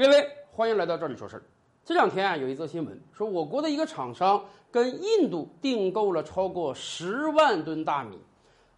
各位，欢迎来到这里说事儿。这两天啊，有一则新闻说，我国的一个厂商跟印度订购了超过十万吨大米，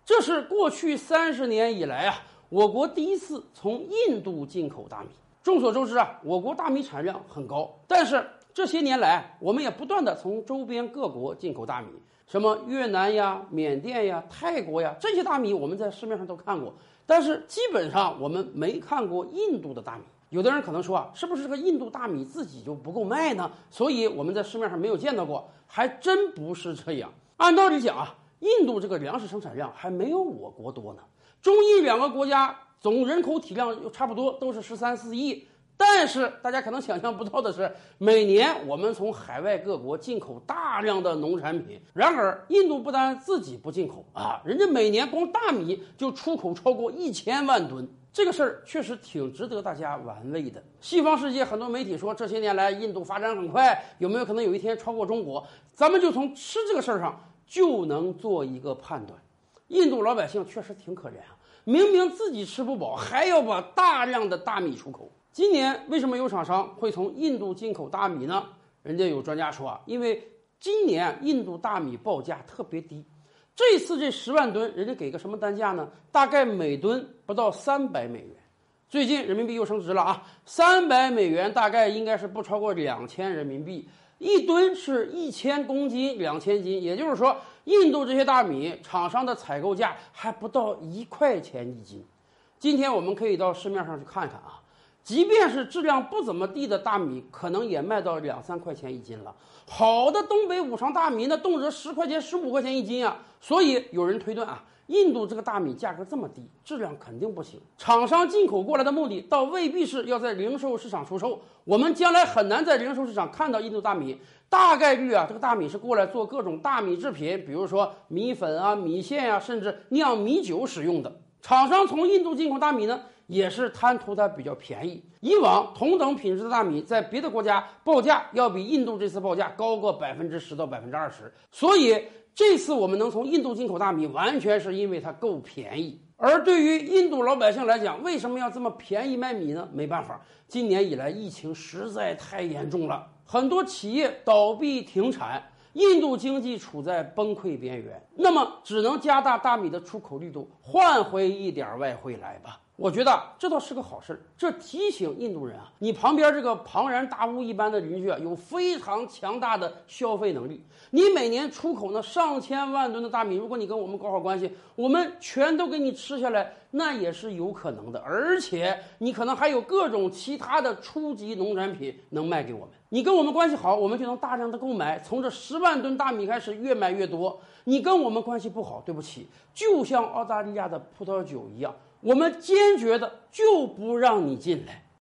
这是过去三十年以来啊，我国第一次从印度进口大米。众所周知啊，我国大米产量很高，但是这些年来，我们也不断的从周边各国进口大米，什么越南呀、缅甸呀、泰国呀，这些大米我们在市面上都看过，但是基本上我们没看过印度的大米。有的人可能说啊，是不是这个印度大米自己就不够卖呢？所以我们在市面上没有见到过，还真不是这样。按道理讲啊，印度这个粮食生产量还没有我国多呢，中印两个国家。总人口体量又差不多，都是十三四亿。但是大家可能想象不到的是，每年我们从海外各国进口大量的农产品。然而，印度不但自己不进口啊，人家每年光大米就出口超过一千万吨。这个事儿确实挺值得大家玩味的。西方世界很多媒体说，这些年来印度发展很快，有没有可能有一天超过中国？咱们就从吃这个事儿上就能做一个判断。印度老百姓确实挺可怜啊。明明自己吃不饱，还要把大量的大米出口。今年为什么有厂商会从印度进口大米呢？人家有专家说啊，因为今年印度大米报价特别低。这次这十万吨，人家给个什么单价呢？大概每吨不到三百美元。最近人民币又升值了啊，三百美元大概应该是不超过两千人民币。一吨是一千公斤，两千斤，也就是说。印度这些大米厂商的采购价还不到一块钱一斤，今天我们可以到市面上去看看啊，即便是质量不怎么地的大米，可能也卖到两三块钱一斤了。好的东北五常大米那动辄十块钱、十五块钱一斤啊，所以有人推断啊。印度这个大米价格这么低，质量肯定不行。厂商进口过来的目的，倒未必是要在零售市场出售。我们将来很难在零售市场看到印度大米，大概率啊，这个大米是过来做各种大米制品，比如说米粉啊、米线啊，甚至酿米酒使用的。厂商从印度进口大米呢，也是贪图它比较便宜。以往同等品质的大米在别的国家报价要比印度这次报价高个百分之十到百分之二十，所以。这次我们能从印度进口大米，完全是因为它够便宜。而对于印度老百姓来讲，为什么要这么便宜卖米呢？没办法，今年以来疫情实在太严重了，很多企业倒闭停产，印度经济处在崩溃边缘。那么，只能加大大米的出口力度，换回一点外汇来吧。我觉得这倒是个好事儿，这提醒印度人啊，你旁边这个庞然大物一般的邻居啊，有非常强大的消费能力。你每年出口那上千万吨的大米，如果你跟我们搞好关系，我们全都给你吃下来，那也是有可能的。而且你可能还有各种其他的初级农产品能卖给我们。你跟我们关系好，我们就能大量的购买，从这十万吨大米开始，越买越多。你跟我们关系不好，对不起，就像澳大利亚的葡萄酒一样。我们坚决的就不让你进来。